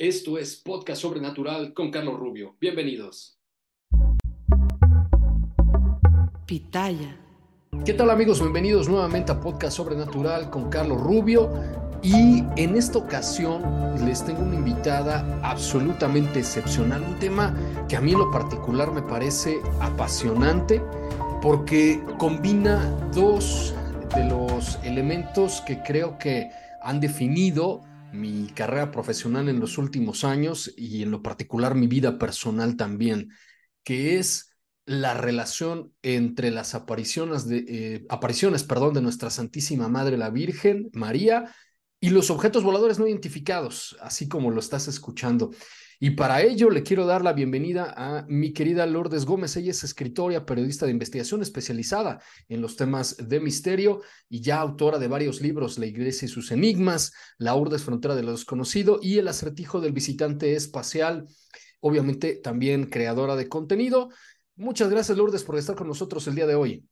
Esto es Podcast Sobrenatural con Carlos Rubio. Bienvenidos. Pitaya. ¿Qué tal amigos? Bienvenidos nuevamente a Podcast Sobrenatural con Carlos Rubio. Y en esta ocasión les tengo una invitada absolutamente excepcional, un tema que a mí en lo particular me parece apasionante porque combina dos de los elementos que creo que han definido mi carrera profesional en los últimos años y en lo particular mi vida personal también, que es la relación entre las apariciones de, eh, apariciones, perdón, de nuestra Santísima Madre la Virgen María y los objetos voladores no identificados, así como lo estás escuchando. Y para ello le quiero dar la bienvenida a mi querida Lourdes Gómez. Ella es escritora, periodista de investigación especializada en los temas de misterio y ya autora de varios libros, La Iglesia y sus enigmas, La Urdes Frontera de lo Desconocido y El acertijo del visitante espacial. Obviamente también creadora de contenido. Muchas gracias, Lourdes, por estar con nosotros el día de hoy.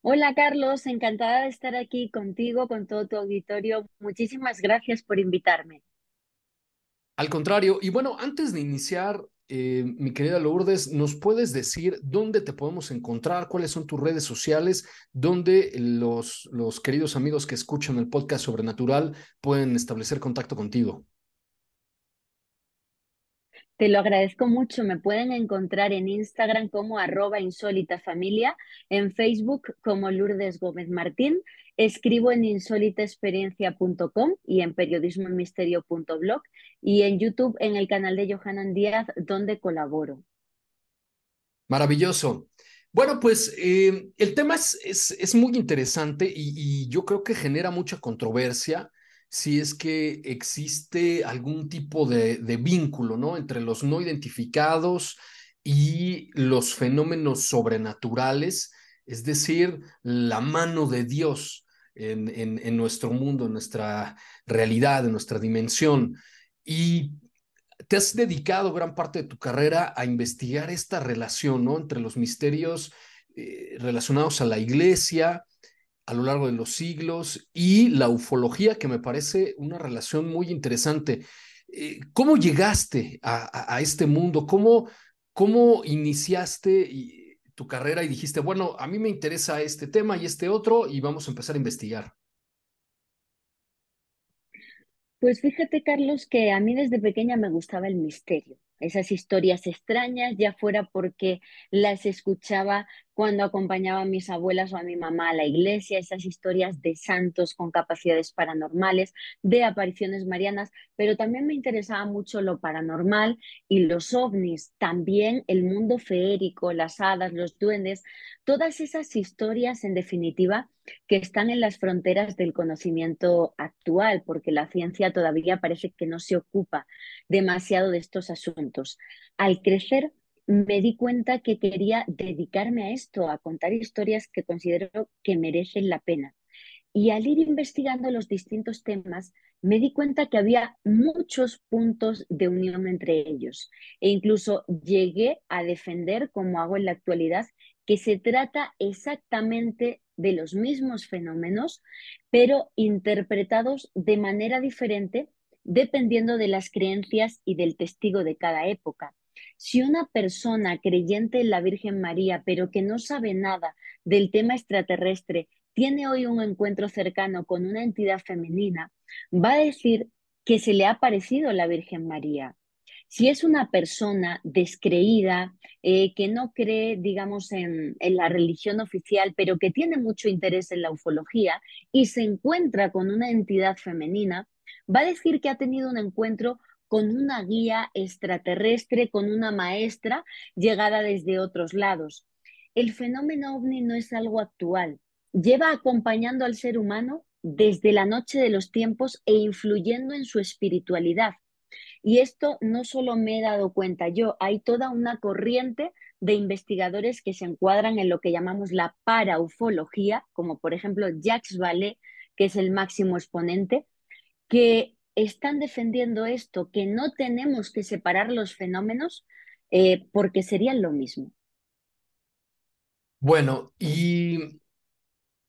Hola Carlos, encantada de estar aquí contigo, con todo tu auditorio. Muchísimas gracias por invitarme. Al contrario, y bueno, antes de iniciar, eh, mi querida Lourdes, ¿nos puedes decir dónde te podemos encontrar? ¿Cuáles son tus redes sociales? ¿Dónde los, los queridos amigos que escuchan el podcast Sobrenatural pueden establecer contacto contigo? Te lo agradezco mucho. Me pueden encontrar en Instagram como arroba insólita familia, en Facebook como Lourdes Gómez Martín, escribo en insólitaexperiencia.com y en periodismomisterio.blog y en YouTube en el canal de Johanan Díaz donde colaboro. Maravilloso. Bueno, pues eh, el tema es, es, muy interesante y, y yo creo que genera mucha controversia si es que existe algún tipo de, vínculo, ¿no? Entre los no identificados y los fenómenos sobrenaturales, es decir, la mano de Dios en, en, nuestro mundo, en nuestra realidad, en nuestra dimensión. Y te has dedicado gran parte de tu carrera a investigar esta relación, ¿no? Entre los misterios eh, relacionados a la iglesia, a lo largo de los siglos y la ufología, que me parece una relación muy interesante. Eh, ¿Cómo llegaste a, este mundo? ¿Cómo, cómo iniciaste tu carrera y dijiste, bueno, a mí me interesa este tema y este otro y vamos a empezar a investigar? Pues fíjate, Carlos, que a mí desde pequeña me gustaba el misterio esas historias extrañas, ya fuera porque las escuchaba cuando acompañaba a mis abuelas o a mi mamá a la iglesia, esas historias de santos con capacidades paranormales, de apariciones marianas, pero también me interesaba mucho lo paranormal y los ovnis, también el mundo feérico, las hadas, los duendes, todas esas historias en definitiva que están en las fronteras del conocimiento actual, porque la ciencia todavía parece que no se ocupa demasiado de estos asuntos. Al crecer, me di cuenta que quería dedicarme a esto, a contar historias que considero que merecen la pena. Y al ir investigando los distintos temas, me di cuenta que había muchos puntos de unión entre ellos. E incluso llegué a defender, como hago en la actualidad, que se trata exactamente de los mismos fenómenos, pero interpretados de manera diferente dependiendo de las creencias y del testigo de cada época. Si una persona creyente en la Virgen María, pero que no sabe nada del tema extraterrestre, tiene hoy un encuentro cercano con una entidad femenina, va a decir que se le ha parecido la Virgen María. Si es una persona descreída, eh, que no cree, digamos, en, en, la religión oficial, pero que tiene mucho interés en la ufología y se encuentra con una entidad femenina, va a decir que ha tenido un encuentro con una guía extraterrestre, con una maestra llegada desde otros lados. El fenómeno ovni no es algo actual, lleva acompañando al ser humano desde la noche de los tiempos e influyendo en su espiritualidad. Y esto no solo me he dado cuenta yo, hay toda una corriente de investigadores que se encuadran en lo que llamamos la paraufología, como por ejemplo Jacques Vallée, que es el máximo exponente, que están defendiendo esto, que no tenemos que separar los fenómenos eh, porque serían lo mismo. Bueno, y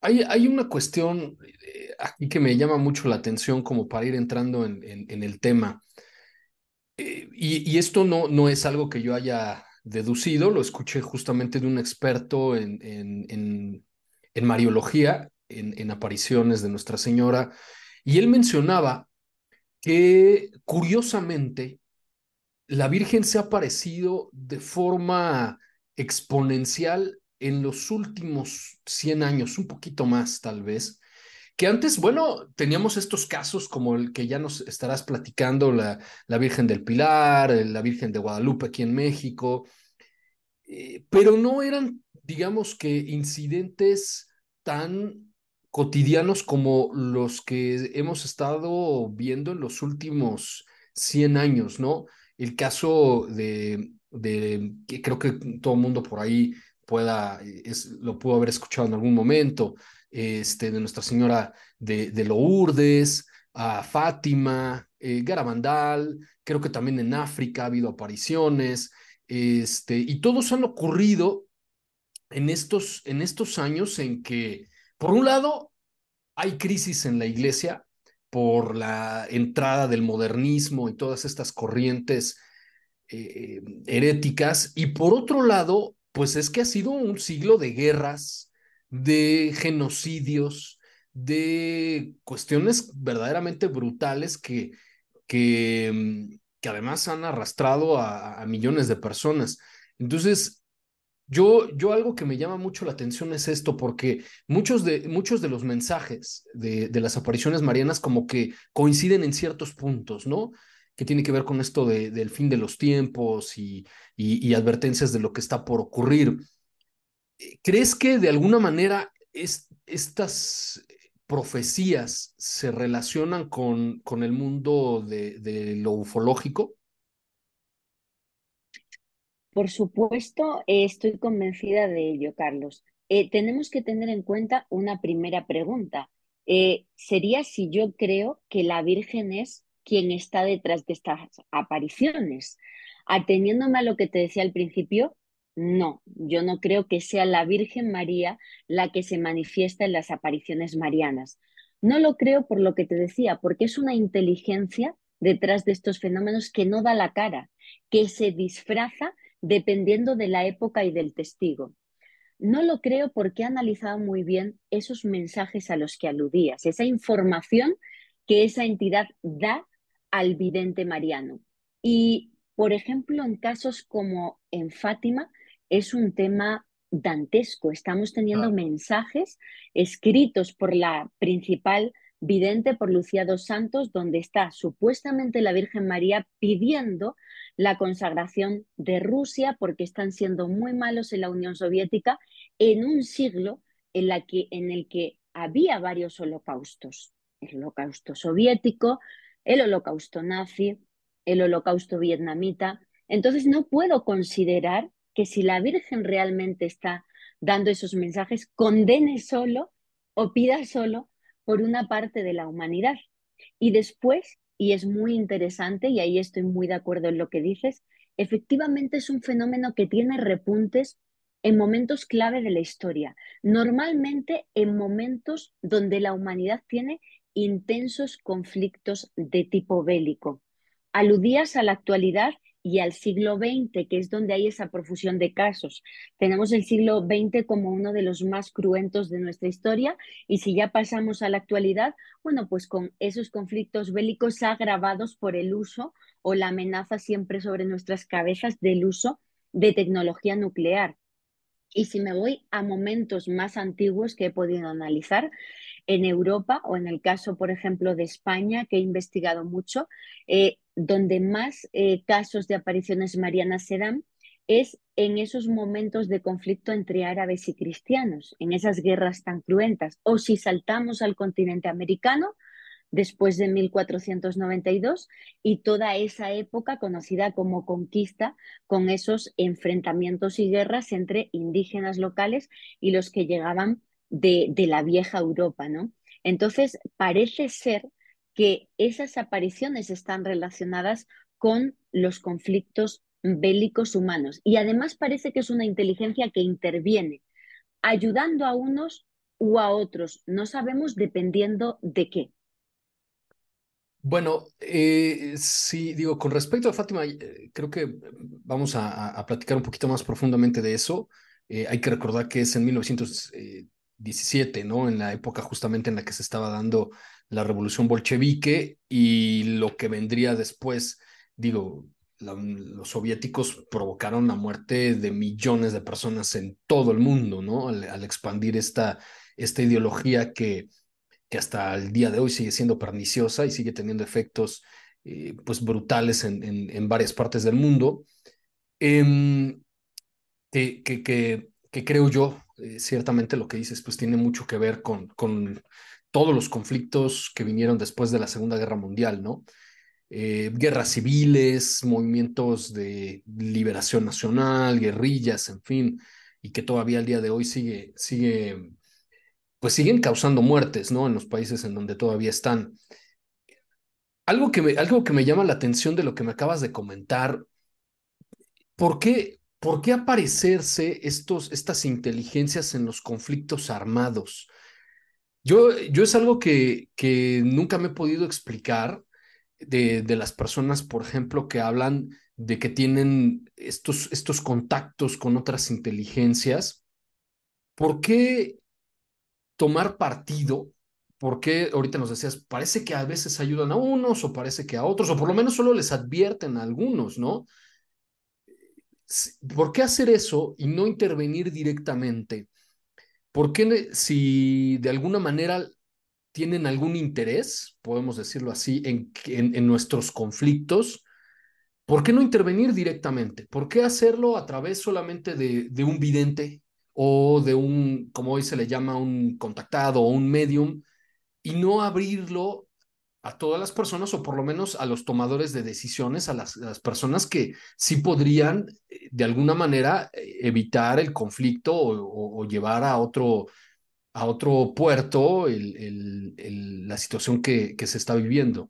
hay, una cuestión eh, aquí que me llama mucho la atención como para ir entrando en, el tema. Eh, y, esto no, no es algo que yo haya deducido, lo escuché justamente de un experto en, en, en Mariología, en, apariciones de Nuestra Señora, y él mencionaba que curiosamente la Virgen se ha aparecido de forma exponencial en los últimos 100 años, un poquito más tal vez, que antes, bueno, teníamos estos casos como el que ya nos estarás platicando, la, la Virgen del Pilar, la Virgen de Guadalupe aquí en México, eh, pero no eran, digamos que, incidentes tan cotidianos como los que hemos estado viendo en los últimos 100 años, ¿no? El caso de, de que creo que todo el mundo por ahí pueda, es, lo pudo haber escuchado en algún momento, este, de Nuestra Señora de, de Lourdes, a Fátima, eh, Garabandal, creo que también en África ha habido apariciones, este, y todos han ocurrido en estos, en estos años en que, por un lado, hay crisis en la iglesia por la entrada del modernismo y todas estas corrientes eh, heréticas, y por otro lado, pues es que ha sido un siglo de guerras, de genocidios, de cuestiones verdaderamente brutales que, que, que además han arrastrado a, millones de personas. Entonces, yo, yo algo que me llama mucho la atención es esto, porque muchos de, muchos de los mensajes de, de las apariciones marianas como que coinciden en ciertos puntos, ¿no? que tiene que ver con esto de, del fin de los tiempos y, y, advertencias de lo que está por ocurrir. Eh, ¿Crees que de alguna manera es, estas profecías se relacionan con, con el mundo de, de, lo ufológico? Por supuesto, estoy convencida de ello, Carlos. Eh, tenemos que tener en cuenta una primera pregunta. Eh, sería si yo creo que la Virgen es quién está detrás de estas apariciones. Ateniéndome a lo que te decía al principio, no, yo no creo que sea la Virgen María la que se manifiesta en las apariciones marianas. No lo creo por lo que te decía, porque es una inteligencia detrás de estos fenómenos que no da la cara, que se disfraza dependiendo de la época y del testigo. No lo creo porque he analizado muy bien esos mensajes a los que aludías, esa información que esa entidad da al vidente mariano. Y, por ejemplo, en casos como en Fátima, es un tema dantesco. Estamos teniendo mensajes escritos por la principal vidente, por Lucía dos Santos, donde está supuestamente la Virgen María pidiendo la consagración de Rusia porque están siendo muy malos en la Unión Soviética en un siglo en, en el que había varios holocaustos. El holocausto soviético, el holocausto nazi, el holocausto vietnamita. Entonces no puedo considerar que si la Virgen realmente está dando esos mensajes, condene solo o pida solo por una parte de la humanidad. Y después, y es muy interesante, y ahí estoy muy de acuerdo en lo que dices, efectivamente es un fenómeno que tiene repuntes en momentos clave de la historia, normalmente en momentos donde la humanidad tiene intensos conflictos de tipo bélico. Aludías a la actualidad y al siglo XX, que es donde hay esa profusión de casos. Tenemos el siglo XX como uno de los más cruentos de nuestra historia y si ya pasamos a la actualidad, bueno, pues con esos conflictos bélicos agravados por el uso o la amenaza siempre sobre nuestras cabezas del uso de tecnología nuclear. Y si me voy a momentos más antiguos que he podido analizar, en Europa o en el caso, por ejemplo, de España, que he investigado mucho, eh, donde más eh, casos de apariciones marianas se dan es en esos momentos de conflicto entre árabes y cristianos, en esas guerras tan cruentas. O si saltamos al continente americano, después de 1492 y toda esa época conocida como conquista con esos enfrentamientos y guerras entre indígenas locales y los que llegaban de, de la vieja Europa, ¿no? Entonces, parece ser que esas apariciones están relacionadas con los conflictos bélicos humanos y además parece que es una inteligencia que interviene ayudando a unos u a otros, no sabemos dependiendo de qué. Bueno, eh, sí, digo, con respecto a Fátima, eh, creo que vamos a, platicar un poquito más profundamente de eso. Eh, hay que recordar que es en 1917, ¿no? En la época justamente en la que se estaba dando la revolución bolchevique y lo que vendría después, digo, los soviéticos provocaron la muerte de millones de personas en todo el mundo, ¿no? Al, expandir esta, esta ideología que que hasta el día de hoy sigue siendo perniciosa y sigue teniendo efectos eh, pues brutales en, en, varias partes del mundo, em, que, que, que, creo yo, eh, ciertamente lo que dices, pues tiene mucho que ver con, con todos los conflictos que vinieron después de la Segunda Guerra Mundial, ¿no? Eh, guerras civiles, movimientos de liberación nacional, guerrillas, en fin, y que todavía al día de hoy sigue, sigue pues siguen causando muertes, ¿no? En los países en donde todavía están. Algo que me, algo que me llama la atención de lo que me acabas de comentar, ¿por qué, por qué aparecerse estos, estas inteligencias en los conflictos armados? Yo, yo es algo que, que nunca me he podido explicar de, de las personas, por ejemplo, que hablan de que tienen estos, estos contactos con otras inteligencias. ¿Por qué tomar partido, porque ahorita nos decías, parece que a veces ayudan a unos o parece que a otros, o por lo menos solo les advierten a algunos, ¿no? ¿Por qué hacer eso y no intervenir directamente? ¿Por qué si de alguna manera tienen algún interés, podemos decirlo así, en, nuestros conflictos? ¿Por qué no intervenir directamente? ¿Por qué hacerlo a través solamente de, de un vidente o de un, como hoy se le llama, un contactado o un medium, y no abrirlo a todas las personas o por lo menos a los tomadores de decisiones, a las, personas que sí podrían eh, de alguna manera eh, evitar el conflicto o, llevar a otro, a otro puerto la situación que, que se está viviendo.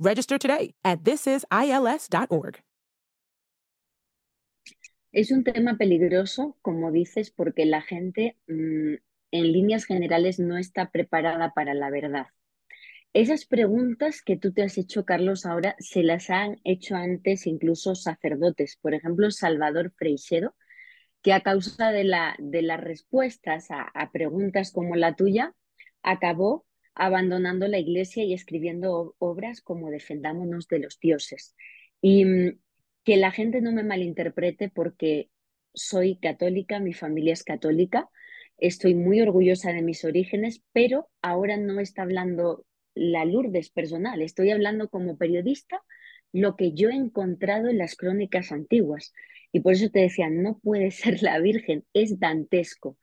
Register today at thisisils.org. Es un tema peligroso, como dices, porque la gente mmm, en líneas generales no está preparada para la verdad. Esas preguntas que tú te has hecho, Carlos, ahora se las han hecho antes incluso sacerdotes. Por ejemplo, Salvador Freixedo, que a causa de, la, de las respuestas a preguntas como la tuya, acabó abandonando la iglesia y escribiendo obras como Defendámonos de los dioses. Y mm, que la gente no me malinterprete porque soy católica, mi familia es católica, estoy muy orgullosa de mis orígenes, pero ahora no está hablando la Lourdes personal, estoy hablando como periodista lo que yo he encontrado en las crónicas antiguas. Y por eso te decía, no puede ser la Virgen, es dantesco.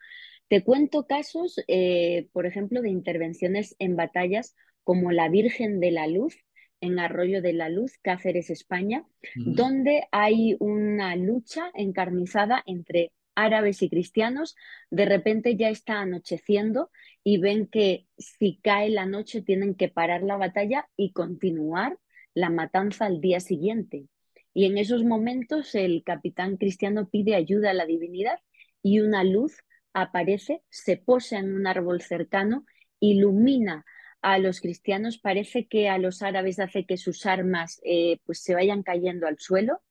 Te cuento casos, eh, por ejemplo, de intervenciones en batallas como la Virgen de la Luz, en Arroyo de la Luz, Cáceres, España, donde hay una lucha encarnizada entre árabes y cristianos. De repente ya está anocheciendo y ven que si cae la noche tienen que parar la batalla y continuar la matanza al día siguiente. Y en esos momentos el capitán cristiano pide ayuda a la divinidad y una luz aparece, se posa en un árbol cercano, ilumina a los cristianos, parece que a los árabes hace que sus armas eh, pues se vayan cayendo al suelo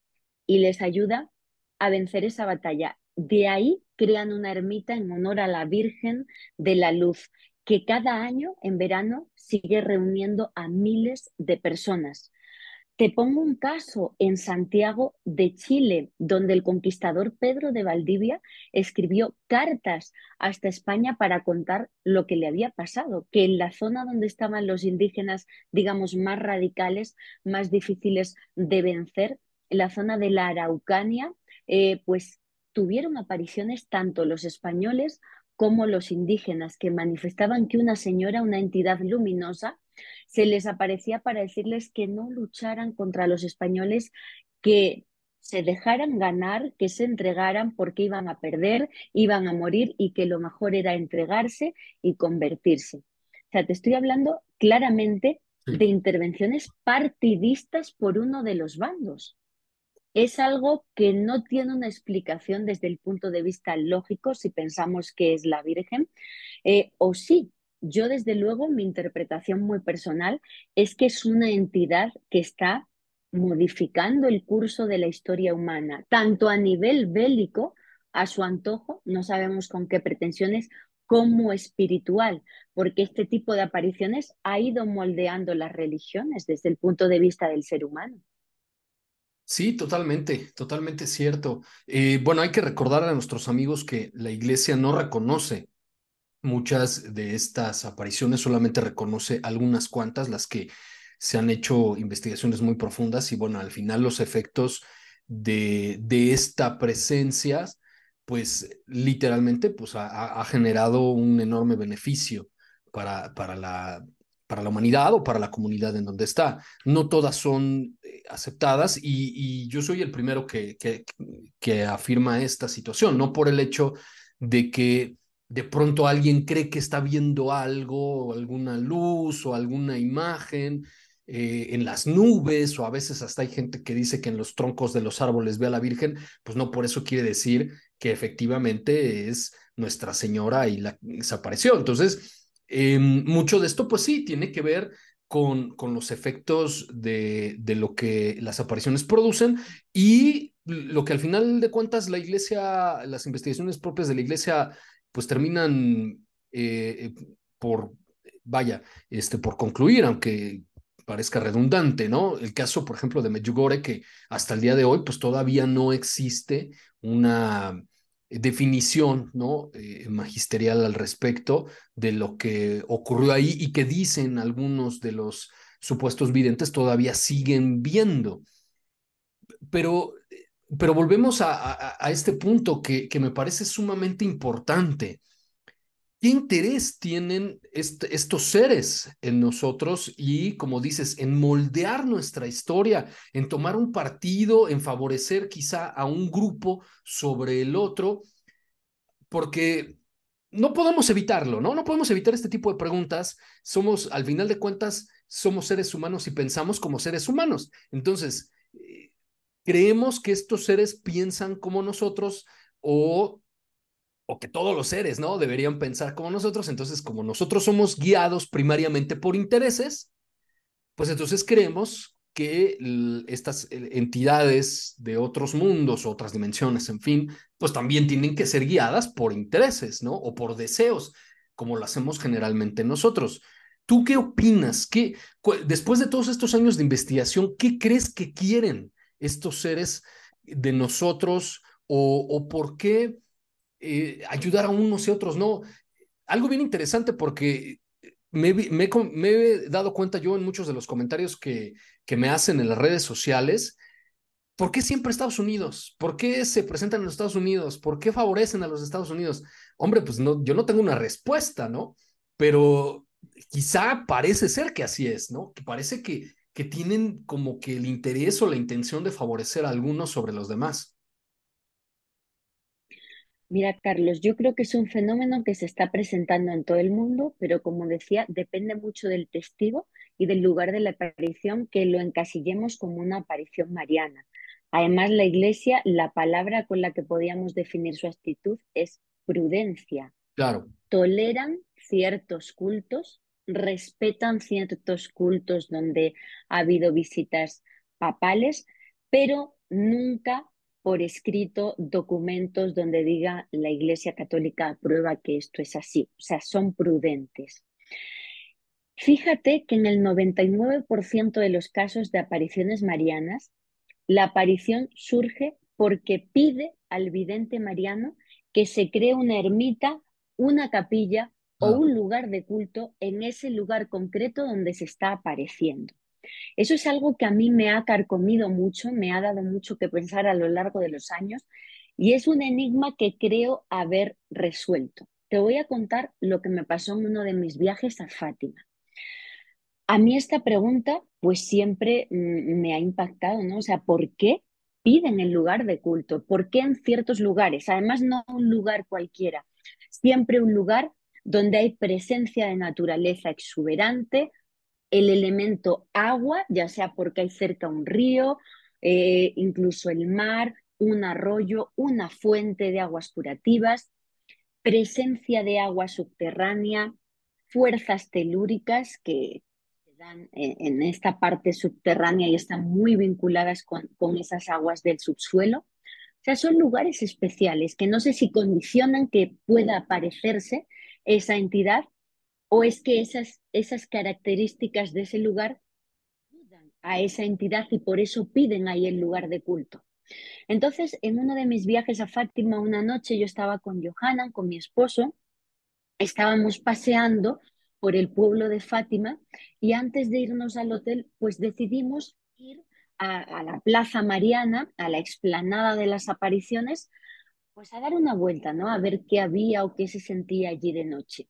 y les ayuda a vencer esa batalla. De ahí crean una ermita en honor a la Virgen de la Luz, que cada año en verano sigue reuniendo a miles de personas. Te pongo un caso en Santiago de Chile, donde el conquistador Pedro de Valdivia escribió cartas hasta España para contar lo que le había pasado, que en la zona donde estaban los indígenas, digamos, más radicales, más difíciles de vencer, en la zona de la Araucania, eh, pues tuvieron apariciones tanto los españoles como los indígenas, que manifestaban que una señora, una entidad luminosa, se les aparecía para decirles que no lucharan contra los españoles, que se dejaran ganar, que se entregaran porque iban a perder, iban a morir y que lo mejor era entregarse y convertirse. O sea, te estoy hablando claramente de intervenciones partidistas por uno de los bandos. Es algo que no tiene una explicación desde el punto de vista lógico si pensamos que es la Virgen, eh, o sí, yo, desde luego, mi interpretación muy personal es que es una entidad que está modificando el curso de la historia humana, tanto a nivel bélico, a su antojo, no sabemos con qué pretensiones, como espiritual, porque este tipo de apariciones ha ido moldeando las religiones desde el punto de vista del ser humano. Sí, totalmente, totalmente cierto. Eh, bueno, hay que recordar a nuestros amigos que la iglesia no reconoce Muchas de estas apariciones solamente reconoce algunas cuantas, las que se han hecho investigaciones muy profundas y bueno, al final los efectos de, de esta presencia, pues literalmente pues, ha, generado un enorme beneficio para, para, la, para la humanidad o para la comunidad en donde está. No todas son eh, aceptadas y, y yo soy el primero que, que, que afirma esta situación, no por el hecho de que de pronto alguien cree que está viendo algo, alguna luz o alguna imagen eh, en las nubes, o a veces hasta hay gente que dice que en los troncos de los árboles ve a la Virgen, pues no por eso quiere decir que efectivamente es Nuestra Señora y la desapareció. Entonces, em, mucho de esto, pues sí, tiene que ver con, con los efectos de, de lo que las apariciones producen y lo que al final de cuentas la iglesia, las investigaciones propias de la iglesia pues terminan eh, por, vaya, este, por concluir, aunque parezca redundante, ¿no? El caso, por ejemplo, de Medjugorje, que hasta el día de hoy, pues todavía no existe una definición, ¿no? Eh, magisterial al respecto de lo que ocurrió ahí y que dicen algunos de los supuestos videntes todavía siguen viendo. Pero pero volvemos a, este punto que, me parece sumamente importante. ¿Qué interés tienen estos seres en nosotros y, como dices, en moldear nuestra historia, en tomar un partido, en favorecer quizá a un grupo sobre el otro? Porque no podemos evitarlo, ¿no? No podemos evitar este tipo de preguntas. Somos, al final de cuentas, somos seres humanos y pensamos como seres humanos. Entonces, creemos que estos seres piensan como nosotros o, o que todos los seres, ¿no? Deberían pensar como nosotros. Entonces, como nosotros somos guiados primariamente por intereses, pues entonces creemos que estas eh, entidades de otros mundos, otras dimensiones, en fin, pues también tienen que ser guiadas por intereses, ¿no? O por deseos, como lo hacemos generalmente nosotros. ¿Tú qué opinas? ¿Qué, después de todos estos años de investigación, ¿qué crees que quieren estos seres de nosotros o, por qué eh, ayudar a unos y otros no. Algo bien interesante porque me, he dado cuenta yo en muchos de los comentarios que, que me hacen en las redes sociales. ¿Por qué siempre Estados Unidos? ¿Por qué se presentan en los Estados Unidos? ¿Por qué favorecen a los Estados Unidos? Hombre, pues no, yo no tengo una respuesta, ¿no? Pero quizá parece ser que así es, ¿no? Que parece que, que tienen como que el interés o la intención de favorecer a algunos sobre los demás. Mira, Carlos, yo creo que es un fenómeno que se está presentando en todo el mundo, pero como decía, depende mucho del testigo y del lugar de la aparición que lo encasillemos como una aparición mariana. Además, la Iglesia, la palabra con la que podíamos definir su actitud es prudencia. Claro. Toleran ciertos cultos, respetan ciertos cultos donde ha habido visitas papales, pero nunca por escrito documentos donde diga la Iglesia Católica aprueba que esto es así, o sea, son prudentes. Fíjate que en el 99% de los casos de apariciones marianas, la aparición surge porque pide al vidente mariano que se cree una ermita, una capilla o un lugar de culto en ese lugar concreto donde se está apareciendo. Eso es algo que a mí me ha carcomido mucho, me ha dado mucho que pensar a lo largo de los años y es un enigma que creo haber resuelto. Te voy a contar lo que me pasó en uno de mis viajes a Fátima. A mí esta pregunta pues siempre mm, me ha impactado, ¿no? O sea, ¿por qué piden el lugar de culto? ¿Por qué en ciertos lugares? Además, no un lugar cualquiera, siempre un lugar donde hay presencia de naturaleza exuberante, el elemento agua, ya sea porque hay cerca un río, eh, incluso el mar, un arroyo, una fuente de aguas curativas, presencia de agua subterránea, fuerzas telúricas que se dan en esta parte subterránea y están muy vinculadas con, con esas aguas del subsuelo. O sea, son lugares especiales que no sé si condicionan que pueda aparecerse esa entidad o es que esas, esas características de ese lugar ayudan a esa entidad y por eso piden ahí el lugar de culto. Entonces, en uno de mis viajes a Fátima, una noche yo estaba con Johanna, con mi esposo, estábamos paseando por el pueblo de Fátima y antes de irnos al hotel, pues decidimos ir a, a, la Plaza Mariana, a la explanada de las apariciones, pues a dar una vuelta, ¿no? A ver qué había o qué se sentía allí de noche.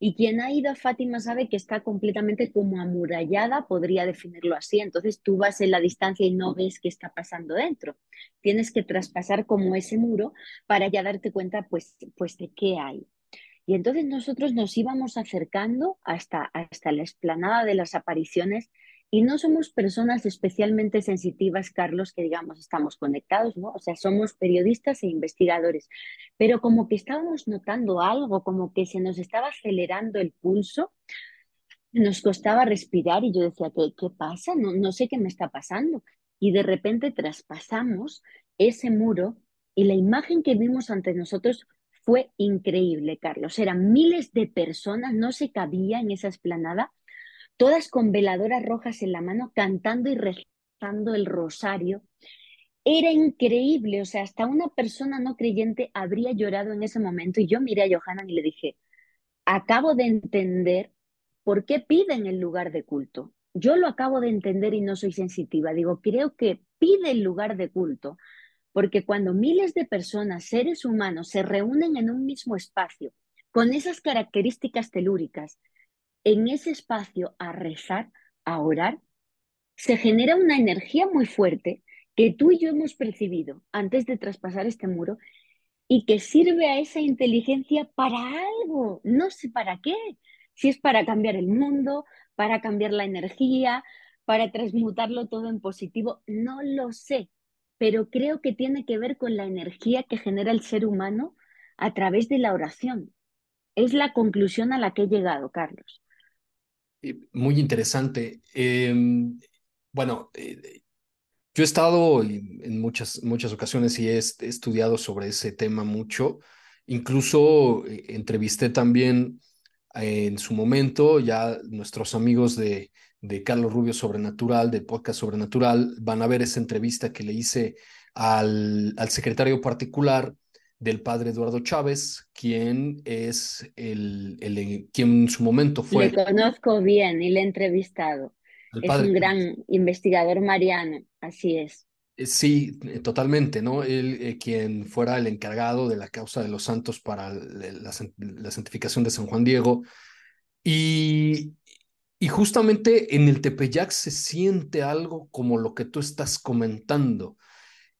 Y quien ha ido a Fátima sabe que está completamente como amurallada, podría definirlo así. Entonces tú vas en la distancia y no ves qué está pasando dentro. Tienes que traspasar como ese muro para ya darte cuenta pues, pues de qué hay. Y entonces nosotros nos íbamos acercando hasta, hasta la explanada de las apariciones y no somos personas especialmente sensitivas, Carlos, que digamos estamos conectados, ¿no? O sea, somos periodistas e investigadores, pero como que estábamos notando algo, como que se nos estaba acelerando el pulso, nos costaba respirar y yo decía, ¿qué, qué pasa? No, no sé qué me está pasando. Y de repente traspasamos ese muro y la imagen que vimos ante nosotros fue increíble, Carlos. Eran miles de personas, no se cabía en esa esplanada todas con veladoras rojas en la mano, cantando y rezando el rosario. Era increíble, o sea, hasta una persona no creyente habría llorado en ese momento. Y yo miré a Johanan y le dije, acabo de entender por qué piden el lugar de culto. Yo lo acabo de entender y no soy sensitiva. Digo, creo que pide el lugar de culto porque cuando miles de personas, seres humanos, se reúnen en un mismo espacio con esas características telúricas, en ese espacio a rezar, a orar, se genera una energía muy fuerte que tú y yo hemos percibido antes de traspasar este muro y que sirve a esa inteligencia para algo, no sé para qué, si es para cambiar el mundo, para cambiar la energía, para transmutarlo todo en positivo, no lo sé, pero creo que tiene que ver con la energía que genera el ser humano a través de la oración. Es la conclusión a la que he llegado, Carlos. Eh, muy interesante. Em, bueno, eh, yo he estado en muchas, muchas ocasiones y he, estudiado sobre ese tema mucho. Incluso eh, entrevisté también en su momento ya nuestros amigos de, de Carlos Rubio Sobrenatural, del podcast Sobrenatural, van a ver esa entrevista que le hice al, al secretario particular del padre Eduardo Chávez, quien es el, el, quien en su momento fue. Le conozco bien y le he entrevistado. Es un gran investigador mariano, así es. Eh, sí, eh, totalmente, ¿no? Él, eh, quien fuera el encargado de la causa de los santos para la, la, santificación de San Juan Diego. Y, Y justamente en el Tepeyac se siente algo como lo que tú estás comentando.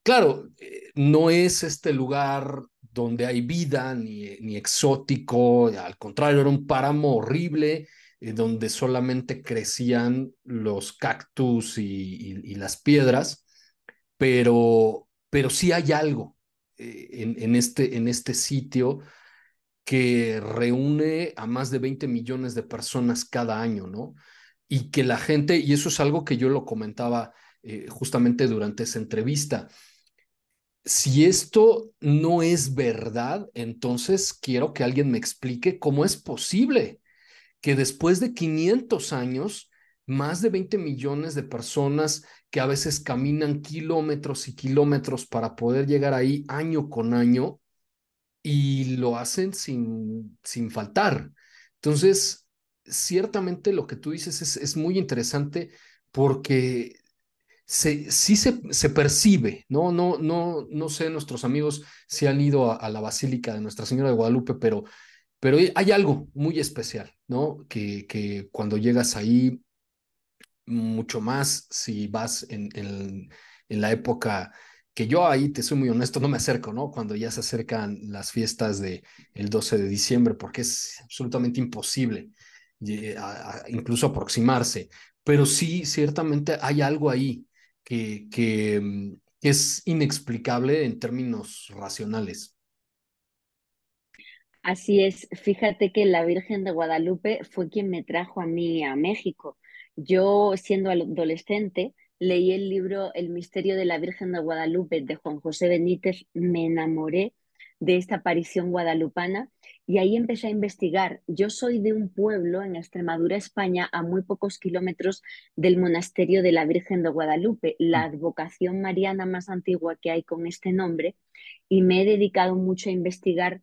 Claro, eh, no es este lugar donde hay vida ni, ni exótico, al contrario, era un páramo horrible eh, donde solamente crecían los cactus y, las piedras, pero, pero sí hay algo eh, en, en, este, en este sitio que reúne a más de 20 millones de personas cada año, ¿no? Y que la gente, y eso es algo que yo lo comentaba eh, justamente durante esa entrevista, si esto no es verdad, entonces quiero que alguien me explique cómo es posible que después de 500 años, más de 20 millones de personas que a veces caminan kilómetros y kilómetros para poder llegar ahí año con año, y lo hacen sin, sin faltar. Entonces, ciertamente lo que tú dices es, es muy interesante porque se, sí se, se, percibe, ¿no? No, no, no sé, nuestros amigos si han ido a, la Basílica de Nuestra Señora de Guadalupe, pero, pero hay algo muy especial, ¿no? Que, que cuando llegas ahí, mucho más si vas en, en, en la época que yo ahí, te soy muy honesto, no me acerco, ¿no? Cuando ya se acercan las fiestas del el 12 de diciembre, porque es absolutamente imposible eh, incluso aproximarse. Pero sí, ciertamente hay algo ahí que, que mm, es inexplicable en términos racionales. Así es, fíjate que la Virgen de Guadalupe fue quien me trajo a mí a México. Yo, siendo adolescente, leí el libro El misterio de la Virgen de Guadalupe de Juan José Benítez, me enamoré de esta aparición guadalupana y ahí empecé a investigar. Yo soy de un pueblo en Extremadura, España, a muy pocos kilómetros del monasterio de la Virgen de Guadalupe, la advocación mariana más antigua que hay con este nombre, y me he dedicado mucho a investigar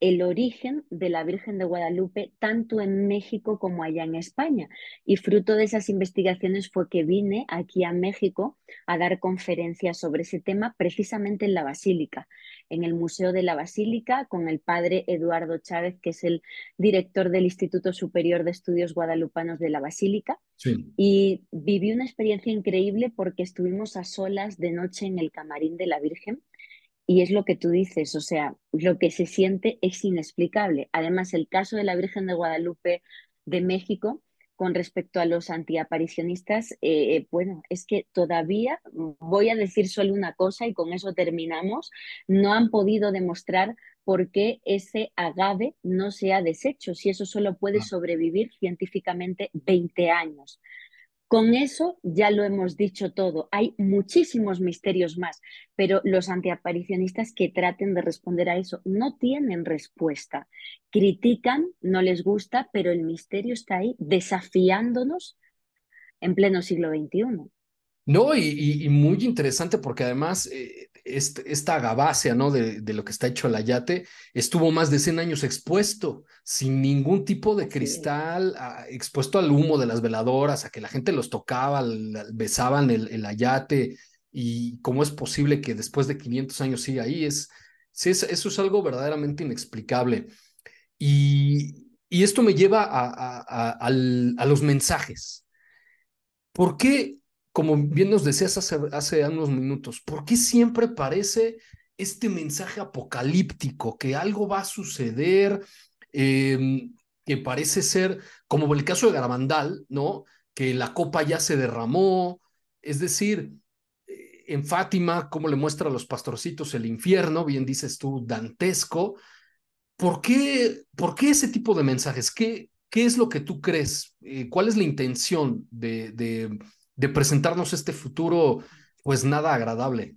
el origen de la Virgen de Guadalupe tanto en México como allá en España. Y fruto de esas investigaciones fue que vine aquí a México a dar conferencias sobre ese tema precisamente en la Basílica, en el Museo de la Basílica, con el padre Eduardo Chávez, que es el director del Instituto Superior de Estudios Guadalupanos de la Basílica. Y viví una experiencia increíble porque estuvimos a solas de noche en el camarín de la Virgen y es lo que tú dices, o sea, lo que se siente es inexplicable. Además, el caso de la Virgen de Guadalupe de México con respecto a los antiaparicionistas, eh, bueno, es que todavía, voy a decir solo una cosa y con eso terminamos, no han podido demostrar por qué ese agave no se ha deshecho, si eso solo puede sobrevivir científicamente 20 años. Con eso ya lo hemos dicho todo. Hay muchísimos misterios más, pero los antiaparicionistas que traten de responder a eso no tienen respuesta. Critican, no les gusta, pero el misterio está ahí desafiándonos en pleno siglo XXI. No, y, muy interesante porque además eh, esta agavácea, ¿no? De, de, lo que está hecho el ayate, estuvo más de 100 años expuesto, sin ningún tipo de cristal, expuesto al humo de las veladoras, a que la gente los tocaba, besaban el, el, ayate, y cómo es posible que después de 500 años siga ahí, es, sí, eso es algo verdaderamente inexplicable. Y, y esto me lleva a, a, a los mensajes. ¿Por qué como bien nos decías hace, hace unos minutos, ¿por qué siempre parece este mensaje apocalíptico, que algo va a suceder, em, que parece ser, como el caso de Garabandal, ¿no? Que la copa ya se derramó, es decir, eh, en Fátima, como le muestra a los pastorcitos el infierno, bien dices tú, dantesco. ¿Por qué, por qué ese tipo de mensajes? ¿Qué, qué es lo que tú crees? Eh, ¿Cuál es la intención de, de de presentarnos este futuro pues nada agradable?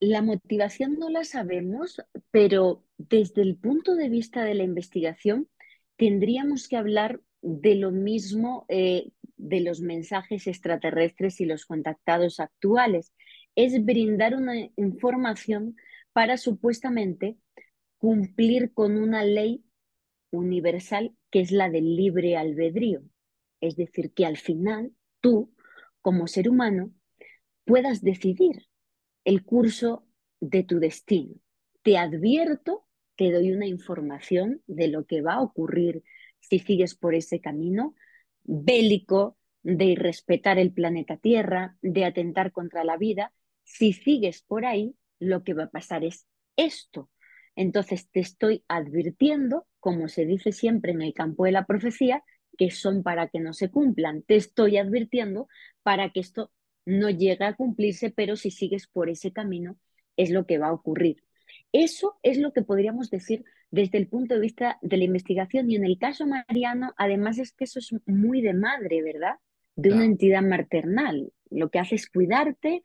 La motivación no la sabemos, pero desde el punto de vista de la investigación tendríamos que hablar de lo mismo eh, de los mensajes extraterrestres y los contactados actuales. Es brindar una información para supuestamente cumplir con una ley universal que es la del libre albedrío. Es decir, que al final tú, como ser humano, puedas decidir el curso de tu destino. Te advierto, te doy una información de lo que va a ocurrir si sigues por ese camino bélico de irrespetar el planeta Tierra, de atentar contra la vida. Si sigues por ahí, lo que va a pasar es esto. Entonces te estoy advirtiendo, como se dice siempre en el campo de la profecía, que son para que no se cumplan. Te estoy advirtiendo para que esto no llegue a cumplirse, pero si sigues por ese camino es lo que va a ocurrir. Eso es lo que podríamos decir desde el punto de vista de la investigación. Y en el caso Mariano, además es que eso es muy de madre, ¿verdad? De una entidad maternal. Lo que hace es cuidarte,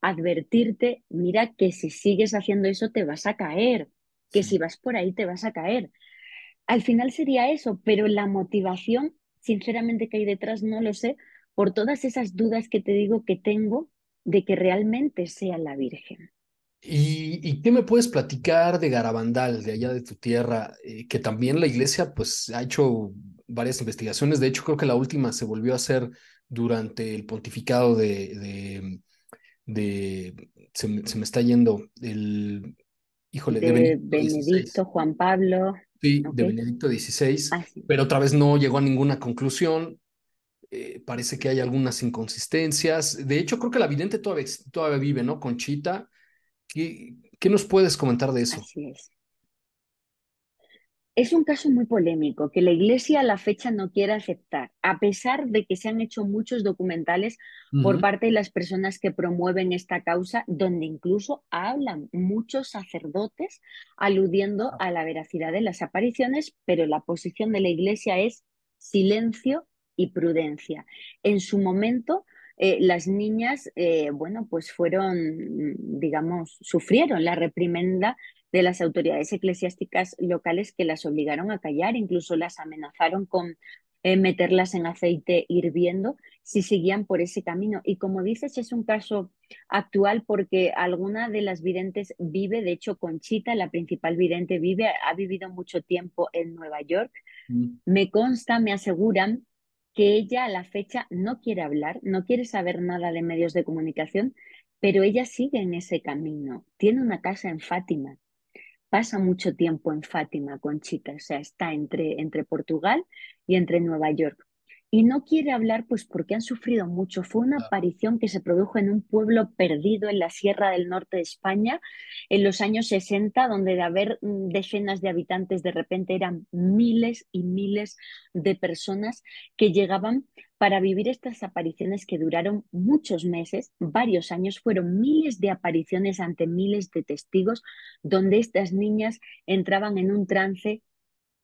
advertirte, mira que si sigues haciendo eso te vas a caer, que si vas por ahí te vas a caer. Al final sería eso, pero la motivación, sinceramente, que hay detrás, no lo sé, por todas esas dudas que te digo que tengo de que realmente sea la Virgen. ¿Y, qué me puedes platicar de Garabandal, de allá de tu tierra? Eh, que también la iglesia pues ha hecho varias investigaciones. De hecho, creo que la última se volvió a hacer durante el pontificado de... de, se, me, está yendo el... Híjole, de, Benedicto, Juan Pablo. Sí, de Benedicto XVI, ah, pero otra vez no llegó a ninguna conclusión. Eh, parece que hay algunas inconsistencias. De hecho, creo que la vidente todavía, todavía vive, ¿no? Conchita. ¿Qué, ¿Qué nos puedes comentar de eso? Así es. Es un caso muy polémico que la Iglesia a la fecha no quiere aceptar, a pesar de que se han hecho muchos documentales por parte de las personas que promueven esta causa, donde incluso hablan muchos sacerdotes aludiendo a la veracidad de las apariciones, pero la posición de la Iglesia es silencio y prudencia. En su momento, eh, las niñas, eh, bueno, pues fueron, digamos, sufrieron la reprimenda de las autoridades eclesiásticas locales que las obligaron a callar, incluso las amenazaron con eh, meterlas en aceite hirviendo si seguían por ese camino. Y como dices, es un caso actual porque alguna de las videntes vive, de hecho Conchita, la principal vidente, vive, ha vivido mucho tiempo en Nueva York. Mm. Me consta, me aseguran que ella a la fecha no quiere hablar, no quiere saber nada de medios de comunicación, pero ella sigue en ese camino. Tiene una casa en Fátima, pasa mucho tiempo en Fátima, Conchita, o sea, está entre, entre Portugal y entre Nueva York y no quiere hablar pues porque han sufrido mucho. Fue una aparición que se produjo en un pueblo perdido en la Sierra del Norte de España en los años 60, donde de haber mm, decenas de habitantes de repente eran miles y miles de personas que llegaban para vivir estas apariciones que duraron muchos meses, varios años, fueron miles de apariciones ante miles de testigos, donde estas niñas entraban en un trance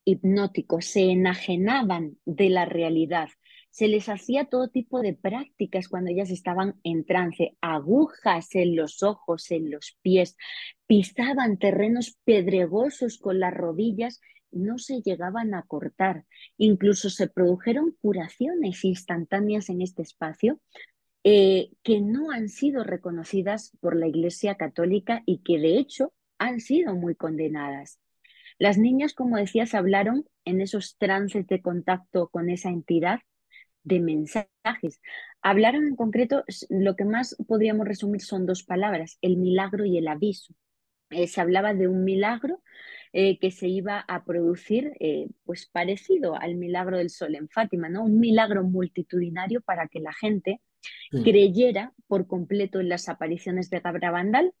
hipnótico, se enajenaban de la realidad, se les hacía todo tipo de prácticas cuando ellas estaban en trance, agujas en los ojos, en los pies, pisaban terrenos pedregosos con las rodillas, no se llegaban a cortar, incluso se produjeron curaciones instantáneas en este espacio eh, que no han sido reconocidas por la Iglesia Católica y que de hecho han sido muy condenadas. Las niñas, como decías, hablaron en esos trances de contacto con esa entidad de mensajes. Hablaron en concreto, lo que más podríamos resumir son dos palabras, el milagro y el aviso. Eh, se hablaba de un milagro eh, que se iba a producir, eh, pues parecido al milagro del sol en Fátima, ¿no? Un milagro multitudinario para que la gente creyera por completo en las apariciones de Gabra Vandal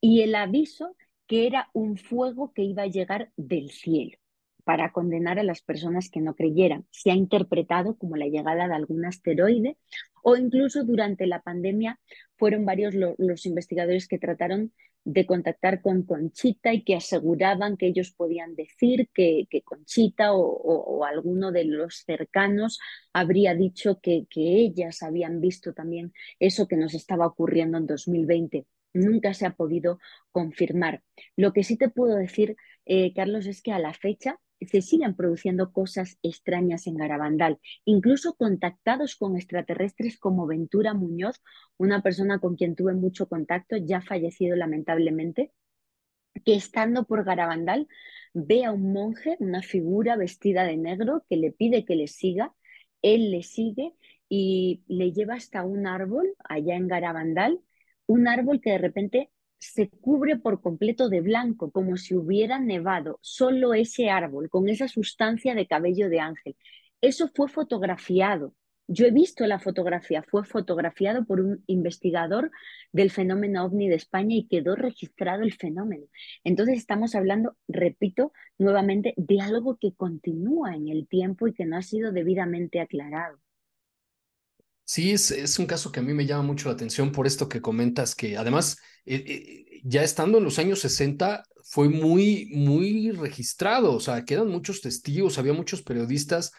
y el aviso que era un fuego que iba a llegar del cielo para condenar a las personas que no creyeran. Se ha interpretado como la llegada de algún asteroide o incluso durante la pandemia fueron varios los investigadores que trataron de contactar con Conchita y que aseguraban que ellos podían decir que, Conchita o, alguno de los cercanos habría dicho que, ellas habían visto también eso que nos estaba ocurriendo en 2020 nunca se ha podido confirmar. Lo que sí te puedo decir, eh, Carlos, es que a la fecha se siguen produciendo cosas extrañas en Garabandal, incluso contactados con extraterrestres como Ventura Muñoz, una persona con quien tuve mucho contacto, ya fallecido lamentablemente, que estando por Garabandal ve a un monje, una figura vestida de negro, que le pide que le siga, él le sigue y le lleva hasta un árbol allá en Garabandal un árbol que de repente se cubre por completo de blanco, como si hubiera nevado solo ese árbol con esa sustancia de cabello de ángel. Eso fue fotografiado. Yo he visto la fotografía, fue fotografiado por un investigador del fenómeno ovni de España y quedó registrado el fenómeno. Entonces estamos hablando, repito nuevamente, de algo que continúa en el tiempo y que no ha sido debidamente aclarado. Sí, es, un caso que a mí me llama mucho la atención por esto que comentas, que además, eh, eh, ya estando en los años 60, fue muy, muy registrado, o sea, quedan muchos testigos, había muchos periodistas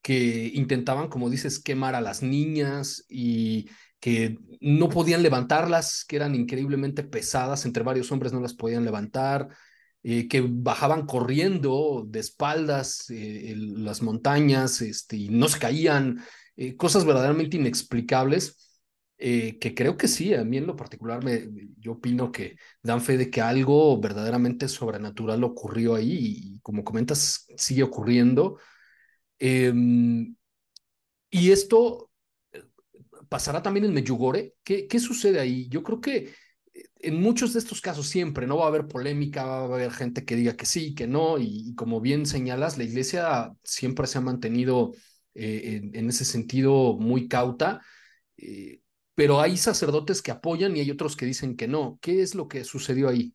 que intentaban, como dices, quemar a las niñas y que no podían levantarlas, que eran increíblemente pesadas, entre varios hombres no las podían levantar, eh, que bajaban corriendo de espaldas las montañas este, y no se caían, eh, cosas verdaderamente inexplicables. que creo que sí, a mí en lo particular me, yo opino que dan fe de que algo verdaderamente sobrenatural ocurrió ahí y como comentas, sigue ocurriendo Em, y esto eh, pasará también en Meyugore. ¿Qué, ¿Qué sucede ahí? Yo creo que eh, en muchos de estos casos siempre no va a haber polémica, va a haber gente que diga que sí, que no, y, como bien señalas, la iglesia siempre se ha mantenido eh, en, ese sentido muy cauta, pero hay sacerdotes que apoyan y hay otros que dicen que no. ¿Qué es lo que sucedió ahí?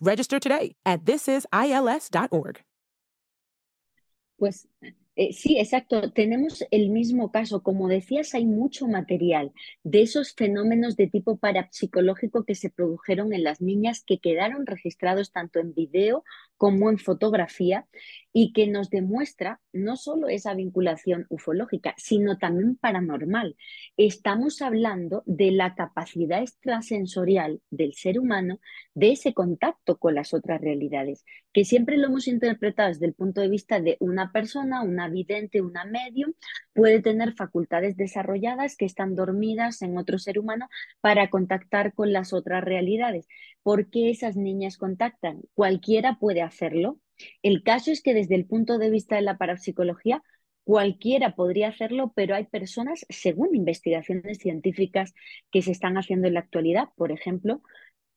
Register today at thisisils.org. Pues eh, sí, exacto. Tenemos el mismo caso. Como decías, hay mucho material de esos fenómenos de tipo parapsicológico que se produjeron en las niñas que quedaron registrados tanto en video como en fotografía y que nos demuestra no solo esa vinculación ufológica, sino también paranormal. Estamos hablando de la capacidad extrasensorial del ser humano de ese contacto con las otras realidades, que siempre lo hemos interpretado desde el punto de vista de una persona, una vidente, una medium, puede tener facultades desarrolladas que están dormidas en otro ser humano para contactar con las otras realidades. ¿Por qué esas niñas contactan? Cualquiera puede hacerlo, el caso es que desde el punto de vista de la parapsicología, cualquiera podría hacerlo, pero hay personas, según investigaciones científicas que se están haciendo en la actualidad, por ejemplo,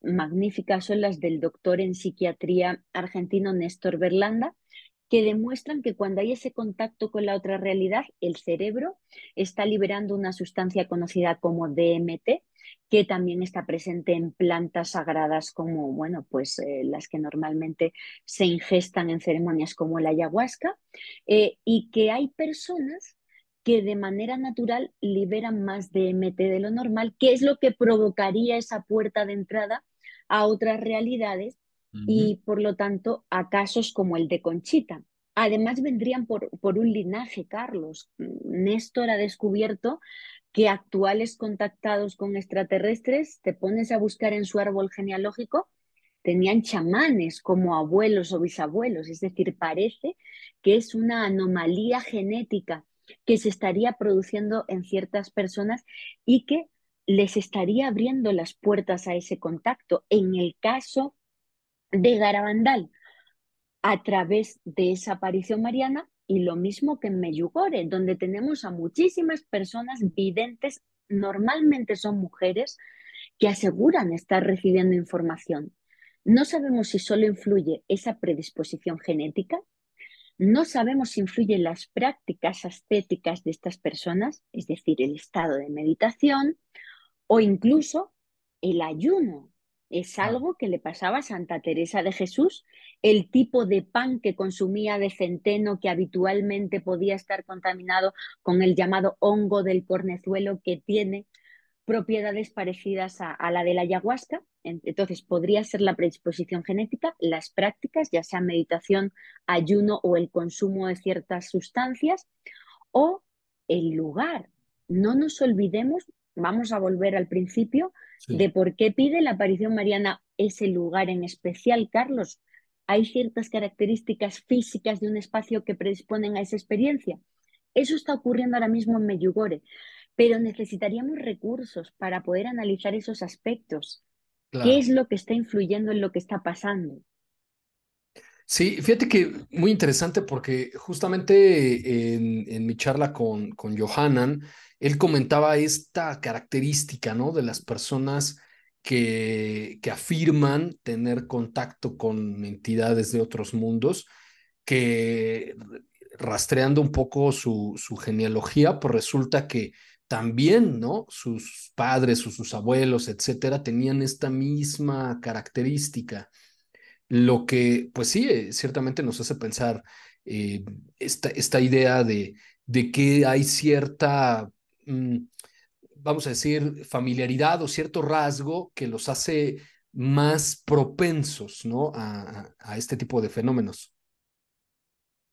magníficas son las del doctor en psiquiatría argentino Néstor Berlanda, que demuestran que cuando hay ese contacto con la otra realidad, el cerebro está liberando una sustancia conocida como DMT, que también está presente en plantas sagradas como, bueno, pues eh, las que normalmente se ingestan en ceremonias como la ayahuasca, eh, y que hay personas que de manera natural liberan más DMT de lo normal, que es lo que provocaría esa puerta de entrada a otras realidades y por lo tanto a casos como el de Conchita. Además vendrían por, por un linaje, Carlos. Néstor ha descubierto que actuales contactados con extraterrestres, te pones a buscar en su árbol genealógico, tenían chamanes como abuelos o bisabuelos, es decir, parece que es una anomalía genética que se estaría produciendo en ciertas personas y que les estaría abriendo las puertas a ese contacto. En el caso de Garabandal, a través de esa aparición mariana, y lo mismo que en Meyugore, donde tenemos a muchísimas personas videntes, normalmente son mujeres, que aseguran estar recibiendo información. No sabemos si solo influye esa predisposición genética, no sabemos si influyen las prácticas estéticas de estas personas, es decir, el estado de meditación o incluso el ayuno, es algo que le pasaba a Santa Teresa de Jesús, el tipo de pan que consumía de centeno que habitualmente podía estar contaminado con el llamado hongo del cornezuelo que tiene propiedades parecidas a, la de la ayahuasca. Entonces, podría ser la predisposición genética, las prácticas, ya sea meditación, ayuno o el consumo de ciertas sustancias, o el lugar. No nos olvidemos vamos a volver al principio de por qué pide la aparición mariana ese lugar en especial, Carlos. ¿Hay ciertas características físicas de un espacio que predisponen a esa experiencia? Eso está ocurriendo ahora mismo en Meyugore, pero necesitaríamos recursos para poder analizar esos aspectos. ¿Qué es lo que está influyendo en lo que está pasando? Sí, fíjate que muy interesante porque justamente en, mi charla con, con Johanan, él comentaba esta característica, ¿no? De las personas que, que afirman tener contacto con entidades de otros mundos, que rastreando un poco su, su genealogía, pues resulta que también, ¿no? Sus padres o sus abuelos, etcétera, tenían esta misma característica. Lo que, pues sí, eh, ciertamente nos hace pensar eh, esta, esta, idea de, de que hay cierta, mm, vamos a decir, familiaridad o cierto rasgo que los hace más propensos, ¿no? a, a este tipo de fenómenos.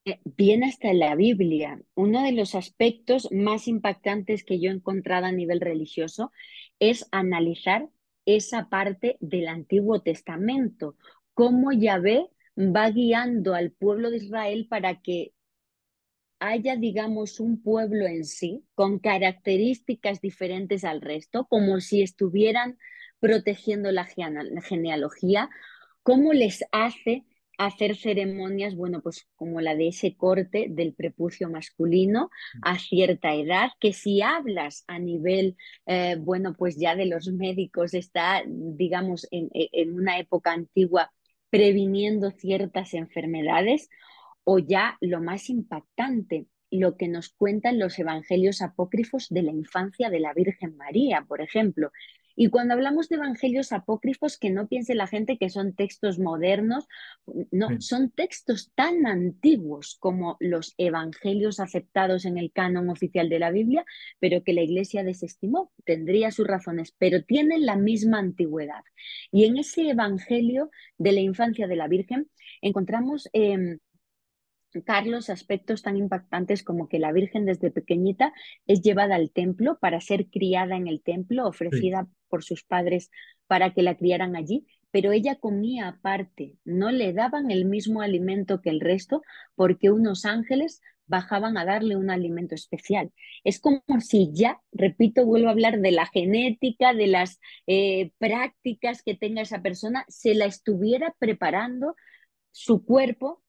Eh, viene hasta la Biblia. Uno de los aspectos más impactantes que yo he encontrado a nivel religioso es analizar esa parte del Antiguo Testamento, cómo Yahvé va guiando al pueblo de Israel para que haya, digamos, un pueblo en sí con características diferentes al resto, como si estuvieran protegiendo la genealogía, cómo les hace hacer ceremonias, bueno, pues como la de ese corte del prepucio masculino a cierta edad, que si hablas a nivel, eh, bueno, pues ya de los médicos, está, digamos, en, en una época antigua previniendo ciertas enfermedades, o ya lo más impactante, lo que nos cuentan los evangelios apócrifos de la infancia de la Virgen María, por ejemplo, y cuando hablamos de evangelios apócrifos, que no piense la gente que son textos modernos, no, son textos tan antiguos como los evangelios aceptados en el canon oficial de la Biblia, pero que la iglesia desestimó. Tendría sus razones, pero tienen la misma antigüedad. Y en ese evangelio de la infancia de la Virgen encontramos em, Carlos, aspectos tan impactantes como que la Virgen desde pequeñita es llevada al templo para ser criada en el templo, ofrecida por sus padres para que la criaran allí, pero ella comía aparte, no le daban el mismo alimento que el resto porque unos ángeles bajaban a darle un alimento especial. Es como si ya, repito, vuelvo a hablar de la genética, de las eh, prácticas que tenga esa persona, se la estuviera preparando su cuerpo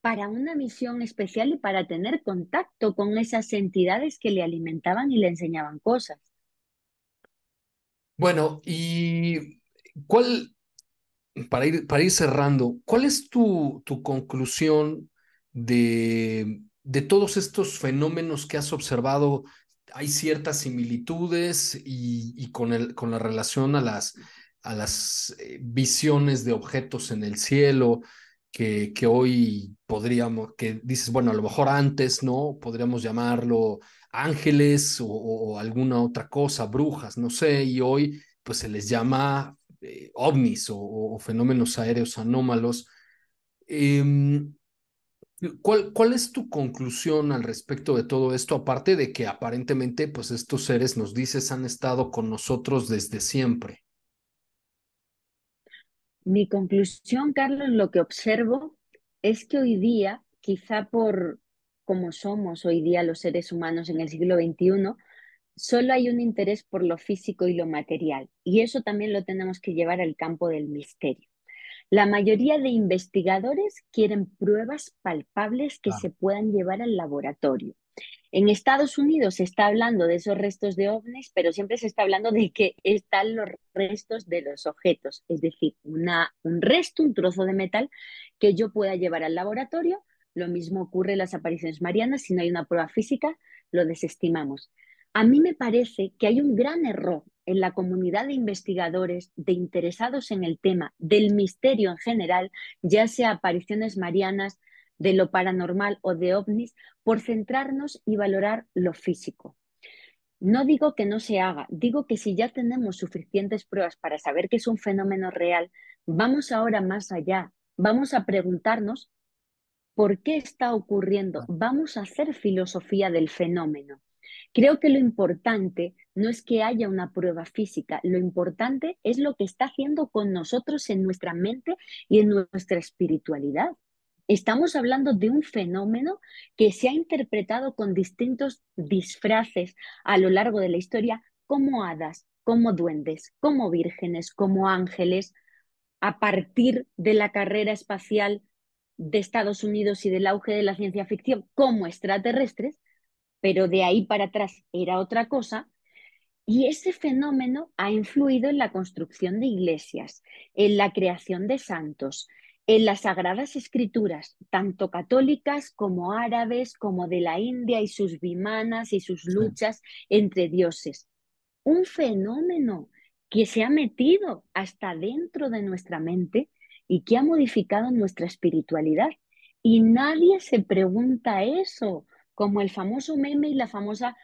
para una misión especial y para tener contacto con esas entidades que le alimentaban y le enseñaban cosas. Bueno, y cuál, para ir, para ir cerrando, ¿cuál es tu, tu conclusión de, de todos estos fenómenos que has observado? Hay ciertas similitudes y, y con, el, con la relación a las, a las eh, visiones de objetos en el cielo, que, que hoy podríamos, que dices, bueno, a lo mejor antes, ¿no? Podríamos llamarlo ángeles o, alguna otra cosa, brujas, no sé, y hoy pues se les llama eh, ovnis o, fenómenos aéreos anómalos. Em, ¿cuál, ¿Cuál es tu conclusión al respecto de todo esto? Aparte de que aparentemente pues estos seres, nos dices, han estado con nosotros desde siempre. Mi conclusión, Carlos, lo que observo es que hoy día, quizá por como somos hoy día los seres humanos en el siglo XXI, solo hay un interés por lo físico y lo material. Y eso también lo tenemos que llevar al campo del misterio. La mayoría de investigadores quieren pruebas palpables que se puedan llevar al laboratorio. En Estados Unidos se está hablando de esos restos de ovnis, pero siempre se está hablando de que están los restos de los objetos, es decir, una, un resto, un trozo de metal que yo pueda llevar al laboratorio. Lo mismo ocurre en las apariciones marianas, si no hay una prueba física, lo desestimamos. A mí me parece que hay un gran error en la comunidad de investigadores, de interesados en el tema, del misterio en general, ya sea apariciones marianas, de lo paranormal o de ovnis por centrarnos y valorar lo físico. No digo que no se haga, digo que si ya tenemos suficientes pruebas para saber que es un fenómeno real, vamos ahora más allá, vamos a preguntarnos por qué está ocurriendo, vamos a hacer filosofía del fenómeno. Creo que lo importante no es que haya una prueba física, lo importante es lo que está haciendo con nosotros en nuestra mente y en nuestra espiritualidad. Estamos hablando de un fenómeno que se ha interpretado con distintos disfraces a lo largo de la historia como hadas, como duendes, como vírgenes, como ángeles, a partir de la carrera espacial de Estados Unidos y del auge de la ciencia ficción como extraterrestres, pero de ahí para atrás era otra cosa. Y ese fenómeno ha influido en la construcción de iglesias, en la creación de santos, en las sagradas escrituras, tanto católicas como árabes, como de la India y sus vimanas y sus luchas entre dioses. Un fenómeno que se ha metido hasta dentro de nuestra mente y que ha modificado nuestra espiritualidad. Y nadie se pregunta eso, como el famoso meme y la famosa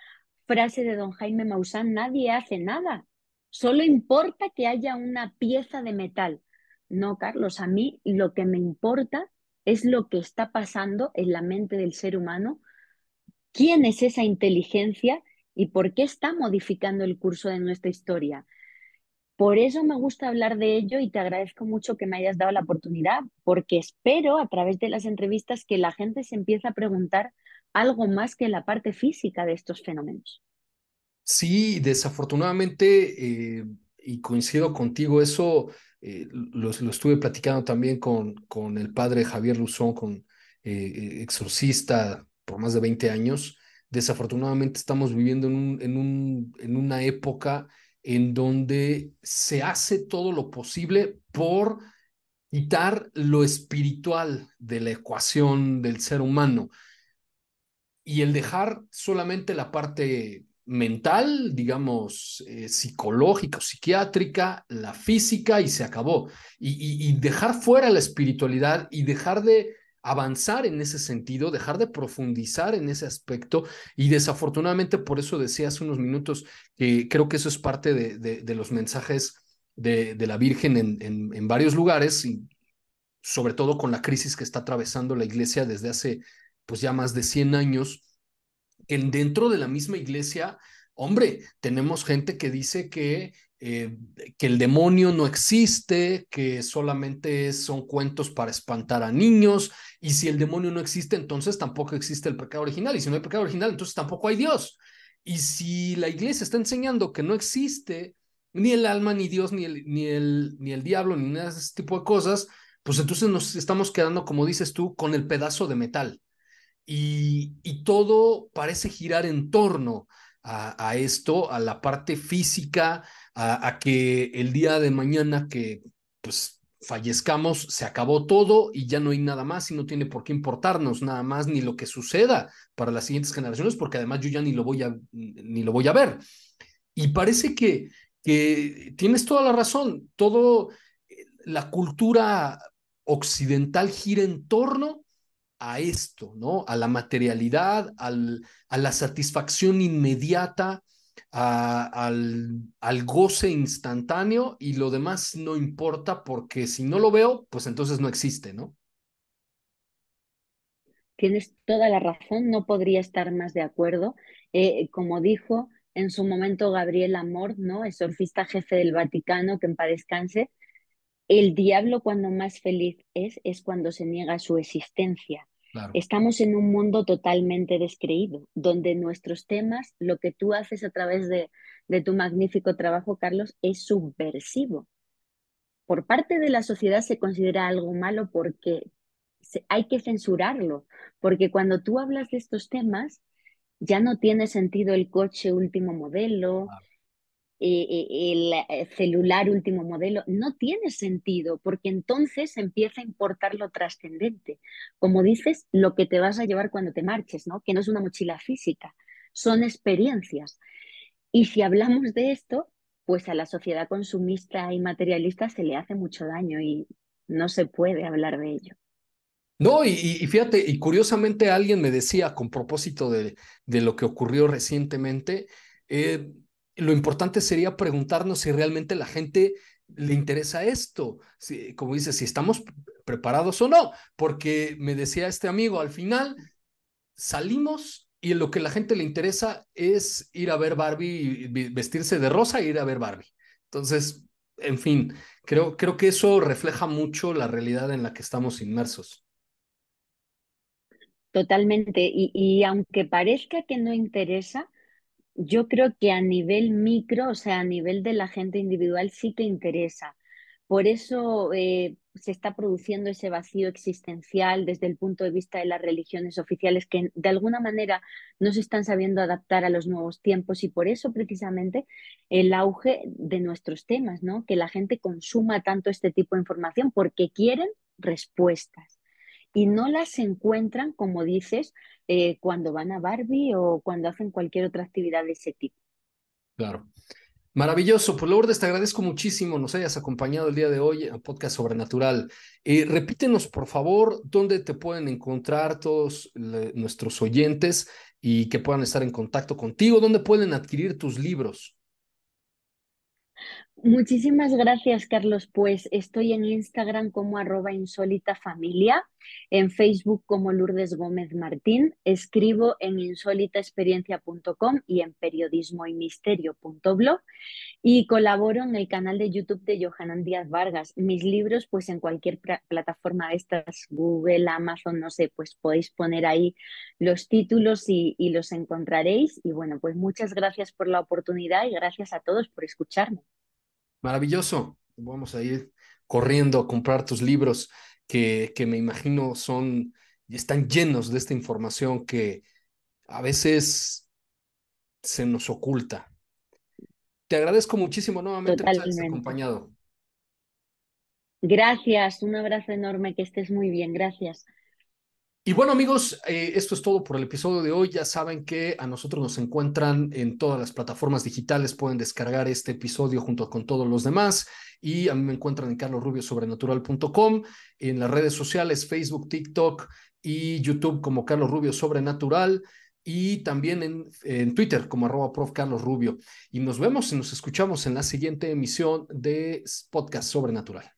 frase de don Jaime Maussan, nadie hace nada. Solo importa que haya una pieza de metal. No, Carlos, a mí lo que me importa es lo que está pasando en la mente del ser humano, quién es esa inteligencia y por qué está modificando el curso de nuestra historia. Por eso me gusta hablar de ello y te agradezco mucho que me hayas dado la oportunidad, porque espero a través de las entrevistas que la gente se empiece a preguntar algo más que la parte física de estos fenómenos. Sí, desafortunadamente, eh, y coincido contigo, eso eh, lo, estuve platicando también con, con el padre Javier Luzón, con eh, exorcista por más de 20 años. Desafortunadamente estamos viviendo en, un, en, un, en una época en donde se hace todo lo posible por quitar lo espiritual de la ecuación del ser humano y el dejar solamente la parte mental, digamos, eh, psicológica, psiquiátrica, la física y se acabó. y, dejar fuera la espiritualidad y dejar de avanzar en ese sentido, dejar de profundizar en ese aspecto. Y desafortunadamente por eso decía hace unos minutos que creo que eso es parte de, los mensajes de, la Virgen en, varios lugares y sobre todo con la crisis que está atravesando la iglesia desde hace pues ya más de 100 años, en dentro de la misma iglesia, hombre, tenemos gente que dice que eh, que el demonio no existe, que solamente son cuentos para espantar a niños, y si el demonio no existe, entonces tampoco existe el pecado original, y si no hay pecado original, entonces tampoco hay Dios. Y si la iglesia está enseñando que no existe ni el alma, ni Dios, ni el, ni el, ni el diablo, ni nada de ese tipo de cosas, pues entonces nos estamos quedando, como dices tú, con el pedazo de metal. Y, y todo parece girar en torno a, a, esto, a la parte física, a, que el día de mañana que pues fallezcamos, se acabó todo y ya no hay nada más y no tiene por qué importarnos nada más ni lo que suceda para las siguientes generaciones, porque además yo ya ni lo voy a, ni lo voy a ver. Y parece que, que tienes toda la razón, todo eh, la cultura occidental gira en torno a esto, ¿no? A la materialidad, al, a la satisfacción inmediata, al, al goce instantáneo y lo demás no importa porque si no lo veo, pues entonces no existe, ¿no? Tienes toda la razón, no podría estar más de acuerdo. Eh, como dijo en su momento Gabriel Amor, ¿no? Exorcista jefe del Vaticano, que en paz descanse, el diablo cuando más feliz es es cuando se niega su existencia. Estamos en un mundo totalmente descreído, donde nuestros temas, lo que tú haces a través de, de tu magnífico trabajo, Carlos, es subversivo. Por parte de la sociedad se considera algo malo porque hay que censurarlo, porque cuando tú hablas de estos temas, ya no tiene sentido el coche último modelo, el eh, celular último modelo, no tiene sentido, porque entonces empieza a importar lo trascendente. Como dices, lo que te vas a llevar cuando te marches, ¿no? Que no es una mochila física, son experiencias. Y si hablamos de esto, pues a la sociedad consumista y materialista se le hace mucho daño y no se puede hablar de ello. No, y, fíjate, y curiosamente alguien me decía con propósito de, de lo que ocurrió recientemente, eh, lo importante sería preguntarnos si realmente la gente le interesa esto, como dice, si estamos preparados o no, porque me decía este amigo, al final salimos y lo que la gente le interesa es ir a ver Barbie, vestirse de rosa e ir a ver Barbie. Entonces, en fin, creo, creo que eso refleja mucho la realidad en la que estamos inmersos. Totalmente. Y, aunque parezca que no interesa, yo creo que a nivel micro, o sea, a nivel de la gente individual, sí que interesa. Por eso eh, se está produciendo ese vacío existencial desde el punto de vista de las religiones oficiales que de alguna manera no se están sabiendo adaptar a los nuevos tiempos y por eso precisamente el auge de nuestros temas, ¿no? Que la gente consuma tanto este tipo de información porque quieren respuestas y no las encuentran, como dices, eh, cuando van a Barbie o cuando hacen cualquier otra actividad de ese tipo. Claro. Maravilloso, pues Lourdes, te agradezco muchísimo nos hayas acompañado el día de hoy a Podcast Sobrenatural. Eh, repítenos, por favor, dónde te pueden encontrar todos nuestros oyentes y que puedan estar en contacto contigo, dónde pueden adquirir tus libros. Muchísimas gracias, Carlos. Pues estoy en Instagram como arroba insólita familia, en Facebook como Lourdes Gómez Martín, escribo en insólitaexperiencia.com y en periodismoymisterio.blog y colaboro en el canal de YouTube de Johanan Díaz Vargas. Mis libros, pues en cualquier plataforma de estas, Google, Amazon, no sé, pues podéis poner ahí los títulos y, y los encontraréis. Y bueno, pues muchas gracias por la oportunidad y gracias a todos por escucharme. Maravilloso. Vamos a ir corriendo a comprar tus libros que, que me imagino son y están llenos de esta información que a veces se nos oculta. Te agradezco muchísimo nuevamente por haber acompañado. Gracias, un abrazo enorme, que estés muy bien, gracias. Y bueno amigos, eh, esto es todo por el episodio de hoy. Ya saben que a nosotros nos encuentran en todas las plataformas digitales, pueden descargar este episodio junto con todos los demás. Y a mí me encuentran en carlosrubiosobrenatural.com, en las redes sociales, Facebook, TikTok y YouTube como Carlos Rubio Sobrenatural y también en, Twitter como arroba prof Carlos Rubio. Y nos vemos y nos escuchamos en la siguiente emisión de Podcast Sobrenatural.